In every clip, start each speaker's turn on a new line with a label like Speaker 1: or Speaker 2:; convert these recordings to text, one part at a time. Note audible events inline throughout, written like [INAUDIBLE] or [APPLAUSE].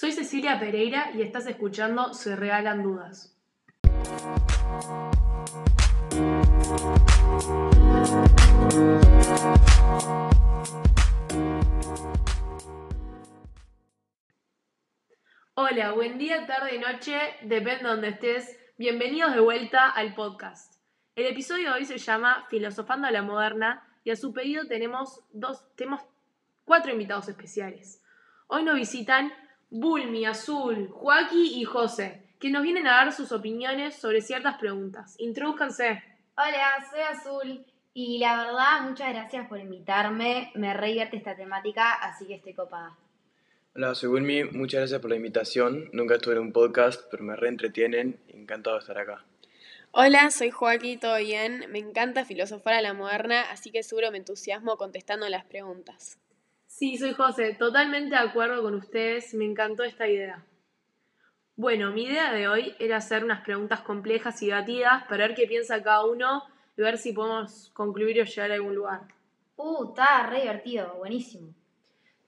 Speaker 1: Soy Cecilia Pereira y estás escuchando Se Regalan Dudas. Hola, buen día, tarde, noche, depende de donde estés. Bienvenidos de vuelta al podcast. El episodio de hoy se llama Filosofando a la Moderna y a su pedido tenemos dos, tenemos cuatro invitados especiales. Hoy nos visitan Bulmi, Azul, Joaquín y José, que nos vienen a dar sus opiniones sobre ciertas preguntas. Introdúzcanse.
Speaker 2: Hola, soy Azul y la verdad, muchas gracias por invitarme. Me re esta temática, así que estoy copada.
Speaker 3: Hola, soy Bulmi, muchas gracias por la invitación. Nunca estuve en un podcast, pero me reentretienen. Encantado de estar acá.
Speaker 4: Hola, soy Joaquín, ¿todo bien? Me encanta filosofar a la moderna, así que seguro me entusiasmo contestando las preguntas.
Speaker 1: Sí, soy José, totalmente de acuerdo con ustedes, me encantó esta idea. Bueno, mi idea de hoy era hacer unas preguntas complejas y batidas para ver qué piensa cada uno y ver si podemos concluir o llegar a algún lugar.
Speaker 2: Uh, está re divertido, buenísimo.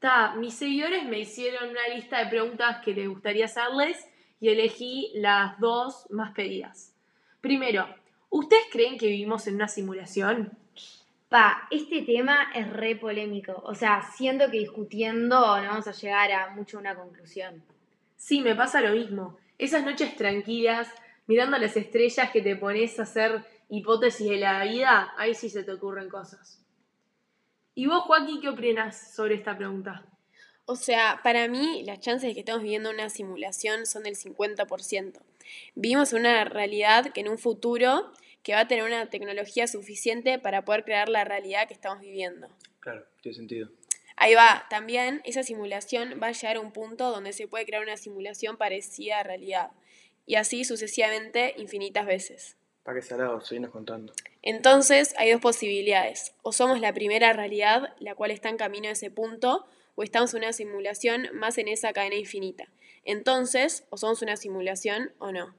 Speaker 1: Ta, mis seguidores me hicieron una lista de preguntas que les gustaría hacerles y elegí las dos más pedidas. Primero, ¿ustedes creen que vivimos en una simulación?
Speaker 2: Pa, este tema es re polémico. O sea, siento que discutiendo no vamos a llegar a mucho una conclusión.
Speaker 1: Sí, me pasa lo mismo. Esas noches tranquilas, mirando las estrellas que te pones a hacer hipótesis de la vida, ahí sí se te ocurren cosas. ¿Y vos, Joaquín, qué opinas sobre esta pregunta?
Speaker 4: O sea, para mí las chances de que estemos viviendo una simulación son del 50%. Vivimos en una realidad que en un futuro que va a tener una tecnología suficiente para poder crear la realidad que estamos viviendo.
Speaker 3: Claro, tiene sentido.
Speaker 4: Ahí va, también esa simulación va a llegar a un punto donde se puede crear una simulación parecida a realidad. Y así sucesivamente infinitas veces.
Speaker 3: Para que salado, seguimos contando.
Speaker 4: Entonces hay dos posibilidades. O somos la primera realidad, la cual está en camino a ese punto, o estamos en una simulación más en esa cadena infinita. Entonces, o somos una simulación o no.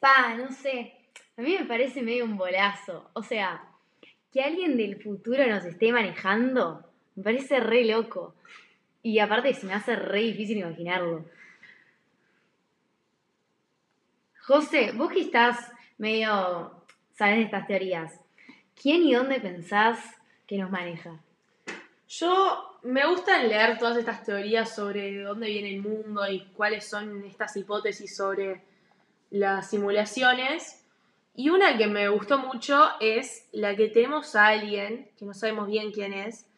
Speaker 2: Pa, no sé. A mí me parece medio un bolazo. O sea, que alguien del futuro nos esté manejando, me parece re loco. Y aparte se me hace re difícil imaginarlo. José, vos que estás medio sabes de estas teorías. ¿Quién y dónde pensás que nos maneja?
Speaker 1: Yo me gusta leer todas estas teorías sobre dónde viene el mundo y cuáles son estas hipótesis sobre las simulaciones. Y una que me gustó mucho es la que tenemos a alguien, que no sabemos bien quién es,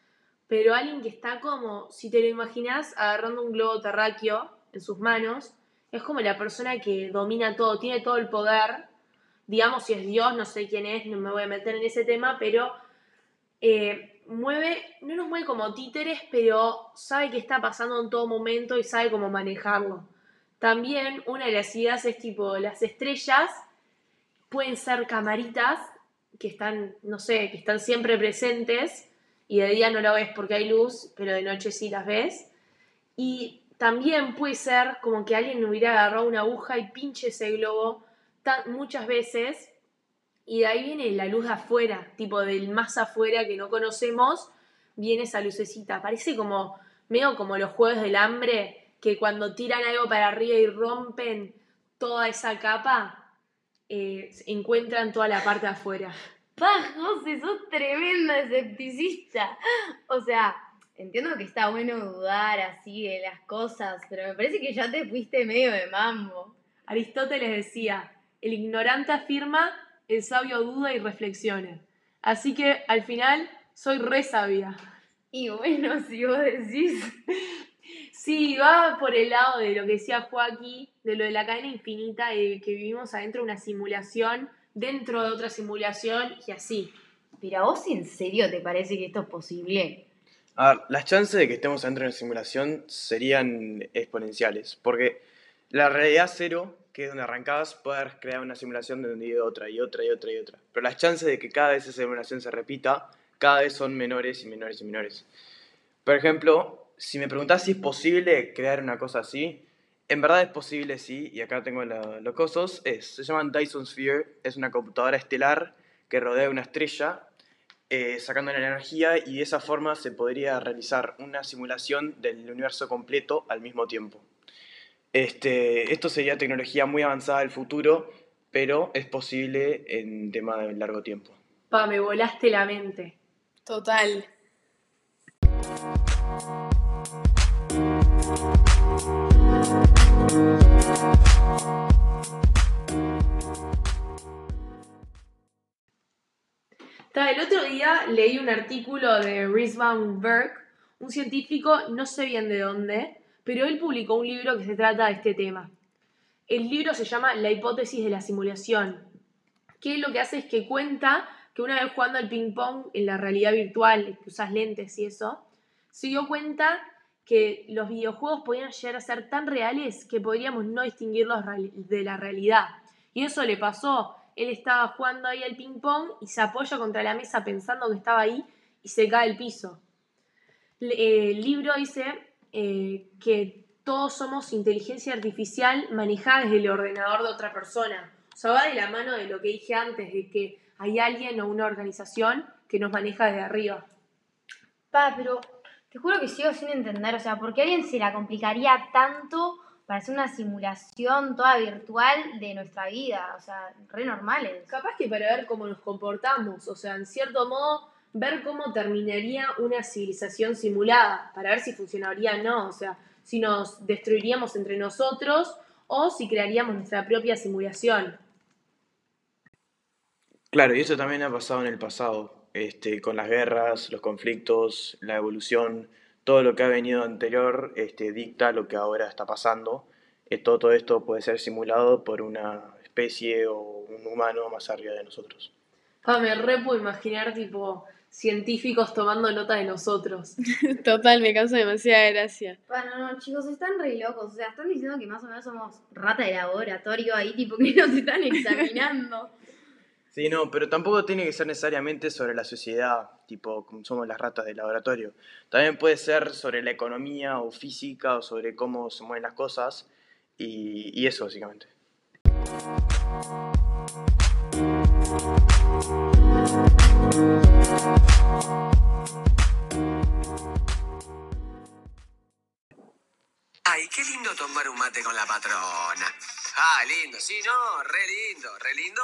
Speaker 1: pero alguien que está como, si te lo imaginas, agarrando un globo terráqueo en sus manos, es como la persona que domina todo, tiene todo el poder digamos si es Dios, no sé quién es, no me voy a meter en ese tema, pero eh, mueve, no nos mueve como títeres, pero sabe qué está pasando en todo momento y sabe cómo manejarlo. También una de las ideas es tipo, las estrellas pueden ser camaritas que están, no sé, que están siempre presentes y de día no lo ves porque hay luz, pero de noche sí las ves. Y también puede ser como que alguien hubiera agarrado una aguja y pinche ese globo muchas veces y de ahí viene la luz de afuera, tipo del más afuera que no conocemos, viene esa lucecita. Parece como, medio como los juegos del hambre, que cuando tiran algo para arriba y rompen toda esa capa, eh, encuentran toda la parte de afuera.
Speaker 2: Pa, José, sos tremenda escepticista. O sea, entiendo que está bueno dudar así de las cosas, pero me parece que ya te fuiste medio de mambo.
Speaker 1: Aristóteles decía, el ignorante afirma, el sabio duda y reflexiona. Así que al final soy re sabia.
Speaker 2: Y bueno, si vos decís. [LAUGHS]
Speaker 1: Sí, va por el lado de lo que decía Joaquín, de lo de la cadena infinita y de que vivimos adentro de una simulación, dentro de otra simulación y así.
Speaker 2: Pero a vos en serio te parece que esto es posible?
Speaker 3: A ver, las chances de que estemos adentro de una simulación serían exponenciales, porque la realidad cero que es donde arrancabas, poder crear una simulación de donde otra y otra y otra y otra. Pero las chances de que cada vez esa simulación se repita, cada vez son menores y menores y menores. Por ejemplo, si me preguntás si es posible crear una cosa así, en verdad es posible, sí, y acá tengo los cosos, es, se llaman Dyson Sphere, es una computadora estelar que rodea una estrella, eh, sacando la energía, y de esa forma se podría realizar una simulación del universo completo al mismo tiempo. Este, esto sería tecnología muy avanzada del futuro, pero es posible en tema de largo tiempo.
Speaker 1: Pa, me volaste la mente.
Speaker 4: Total.
Speaker 1: El otro día leí un artículo de Rizvan Berg, un científico, no sé bien de dónde, pero él publicó un libro que se trata de este tema. El libro se llama La hipótesis de la simulación, que lo que hace es que cuenta que una vez jugando al ping-pong en la realidad virtual, usas lentes y eso, se dio cuenta que los videojuegos podían llegar a ser tan reales que podríamos no distinguirlos de la realidad. Y eso le pasó. Él estaba jugando ahí al ping-pong y se apoya contra la mesa pensando que estaba ahí y se cae al piso. Eh, El libro dice eh, que todos somos inteligencia artificial manejada desde el ordenador de otra persona. O sea, va de la mano de lo que dije antes, de que hay alguien o una organización que nos maneja desde arriba.
Speaker 2: Pa, pero te juro que sigo sin entender, o sea, ¿por qué alguien se la complicaría tanto para hacer una simulación toda virtual de nuestra vida? O sea, re normales.
Speaker 1: Capaz que para ver cómo nos comportamos, o sea, en cierto modo, ver cómo terminaría una civilización simulada, para ver si funcionaría o no, o sea, si nos destruiríamos entre nosotros o si crearíamos nuestra propia simulación.
Speaker 3: Claro, y eso también ha pasado en el pasado, este, con las guerras, los conflictos, la evolución, todo lo que ha venido anterior este, dicta lo que ahora está pasando. Eh, todo, todo esto puede ser simulado por una especie o un humano más arriba de nosotros.
Speaker 1: Ah, me re puedo imaginar, tipo, científicos tomando nota de nosotros. [LAUGHS]
Speaker 4: Total, me causa demasiada gracia.
Speaker 2: Bueno, no, chicos, están re locos. O sea, están diciendo que más o menos somos rata de laboratorio ahí, tipo que nos están examinando. [LAUGHS]
Speaker 3: Sí, no, pero tampoco tiene que ser necesariamente sobre la sociedad, tipo como somos las ratas del laboratorio. También puede ser sobre la economía o física o sobre cómo se mueven las cosas y, y eso básicamente.
Speaker 5: Ay, qué lindo tomar un mate con la patrona. Ah, lindo, sí, no, re lindo, re lindo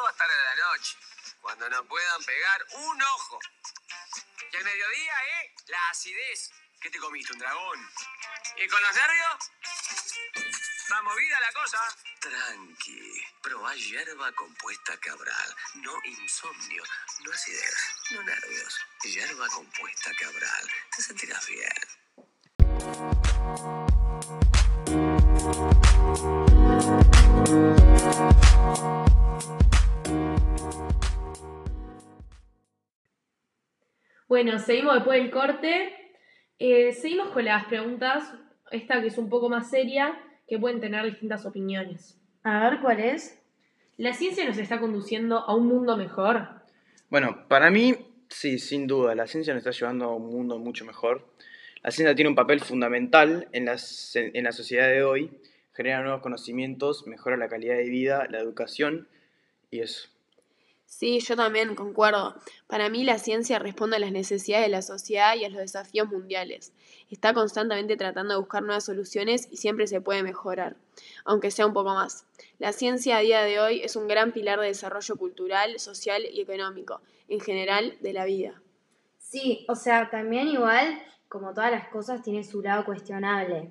Speaker 5: cuando no puedan pegar un ojo. Y al mediodía, ¿eh? La acidez. ¿Qué te comiste, un dragón? ¿Y con los nervios? ¿Va movida la cosa? Tranqui, probá hierba compuesta cabral. No insomnio, no acidez, no nervios. Hierba compuesta cabral. Te sentirás bien.
Speaker 1: Bueno, seguimos después del corte. Eh, seguimos con las preguntas, esta que es un poco más seria, que pueden tener distintas opiniones.
Speaker 2: A ver cuál es.
Speaker 1: ¿La ciencia nos está conduciendo a un mundo mejor?
Speaker 3: Bueno, para mí, sí, sin duda, la ciencia nos está llevando a un mundo mucho mejor. La ciencia tiene un papel fundamental en la, en la sociedad de hoy, genera nuevos conocimientos, mejora la calidad de vida, la educación y eso.
Speaker 4: Sí, yo también concuerdo. Para mí la ciencia responde a las necesidades de la sociedad y a los desafíos mundiales. Está constantemente tratando de buscar nuevas soluciones y siempre se puede mejorar, aunque sea un poco más. La ciencia a día de hoy es un gran pilar de desarrollo cultural, social y económico, en general de la vida.
Speaker 2: Sí, o sea, también igual, como todas las cosas, tiene su lado cuestionable.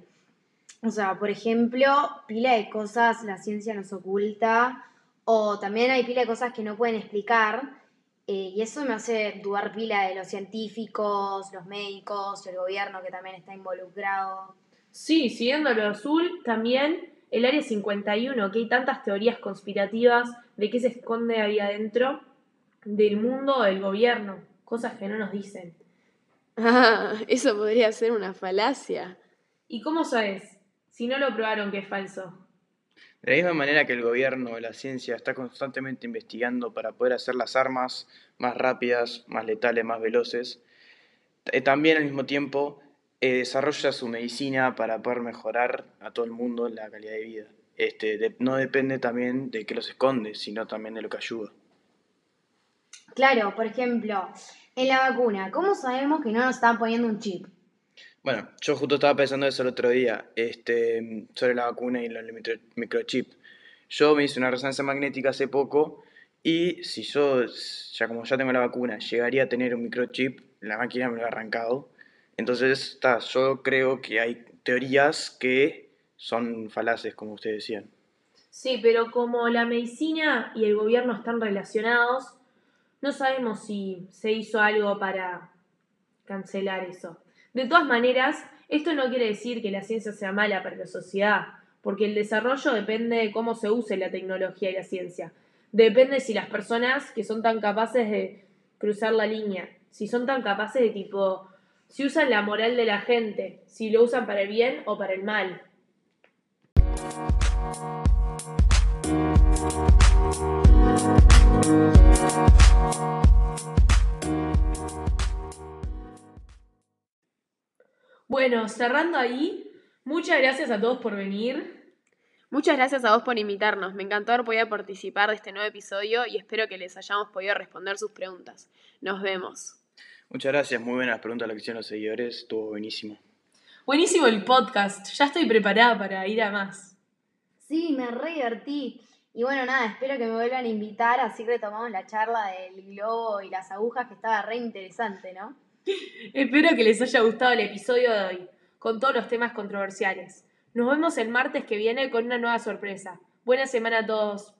Speaker 2: O sea, por ejemplo, pila de cosas la ciencia nos oculta, o también hay pila de cosas que no pueden explicar, eh, y eso me hace dudar pila de los científicos, los médicos, el gobierno que también está involucrado.
Speaker 1: Sí, siguiendo lo azul, también el Área 51, que hay tantas teorías conspirativas de qué se esconde ahí adentro del mundo o del gobierno, cosas que no nos dicen.
Speaker 4: Ah, [LAUGHS] eso podría ser una falacia.
Speaker 1: ¿Y cómo sabes? Si no lo probaron que es falso.
Speaker 3: De la misma manera que el gobierno o la ciencia está constantemente investigando para poder hacer las armas más rápidas, más letales, más veloces, eh, también al mismo tiempo eh, desarrolla su medicina para poder mejorar a todo el mundo la calidad de vida. Este, no depende también de qué los esconde, sino también de lo que ayuda.
Speaker 2: Claro, por ejemplo, en la vacuna, ¿cómo sabemos que no nos están poniendo un chip?
Speaker 3: Bueno, yo justo estaba pensando eso el otro día, este, sobre la vacuna y el micro- microchip. Yo me hice una resonancia magnética hace poco y si yo, ya como ya tengo la vacuna, llegaría a tener un microchip, la máquina me lo ha arrancado. Entonces, está, yo creo que hay teorías que son falaces, como ustedes decían.
Speaker 1: Sí, pero como la medicina y el gobierno están relacionados, no sabemos si se hizo algo para cancelar eso. De todas maneras, esto no quiere decir que la ciencia sea mala para la sociedad, porque el desarrollo depende de cómo se use la tecnología y la ciencia. Depende si las personas que son tan capaces de cruzar la línea, si son tan capaces de tipo, si usan la moral de la gente, si lo usan para el bien o para el mal. Bueno, cerrando ahí, muchas gracias a todos por venir.
Speaker 4: Muchas gracias a vos por invitarnos. Me encantó haber podido participar de este nuevo episodio y espero que les hayamos podido responder sus preguntas. Nos vemos.
Speaker 3: Muchas gracias, muy buenas preguntas las que hicieron los seguidores, estuvo buenísimo.
Speaker 1: Buenísimo el podcast, ya estoy preparada para ir a más.
Speaker 2: Sí, me re divertí. Y bueno, nada, espero que me vuelvan a invitar, así retomamos la charla del globo y las agujas, que estaba re interesante, ¿no? [LAUGHS]
Speaker 1: Espero que les haya gustado el episodio de hoy, con todos los temas controversiales. Nos vemos el martes que viene con una nueva sorpresa. Buena semana a todos.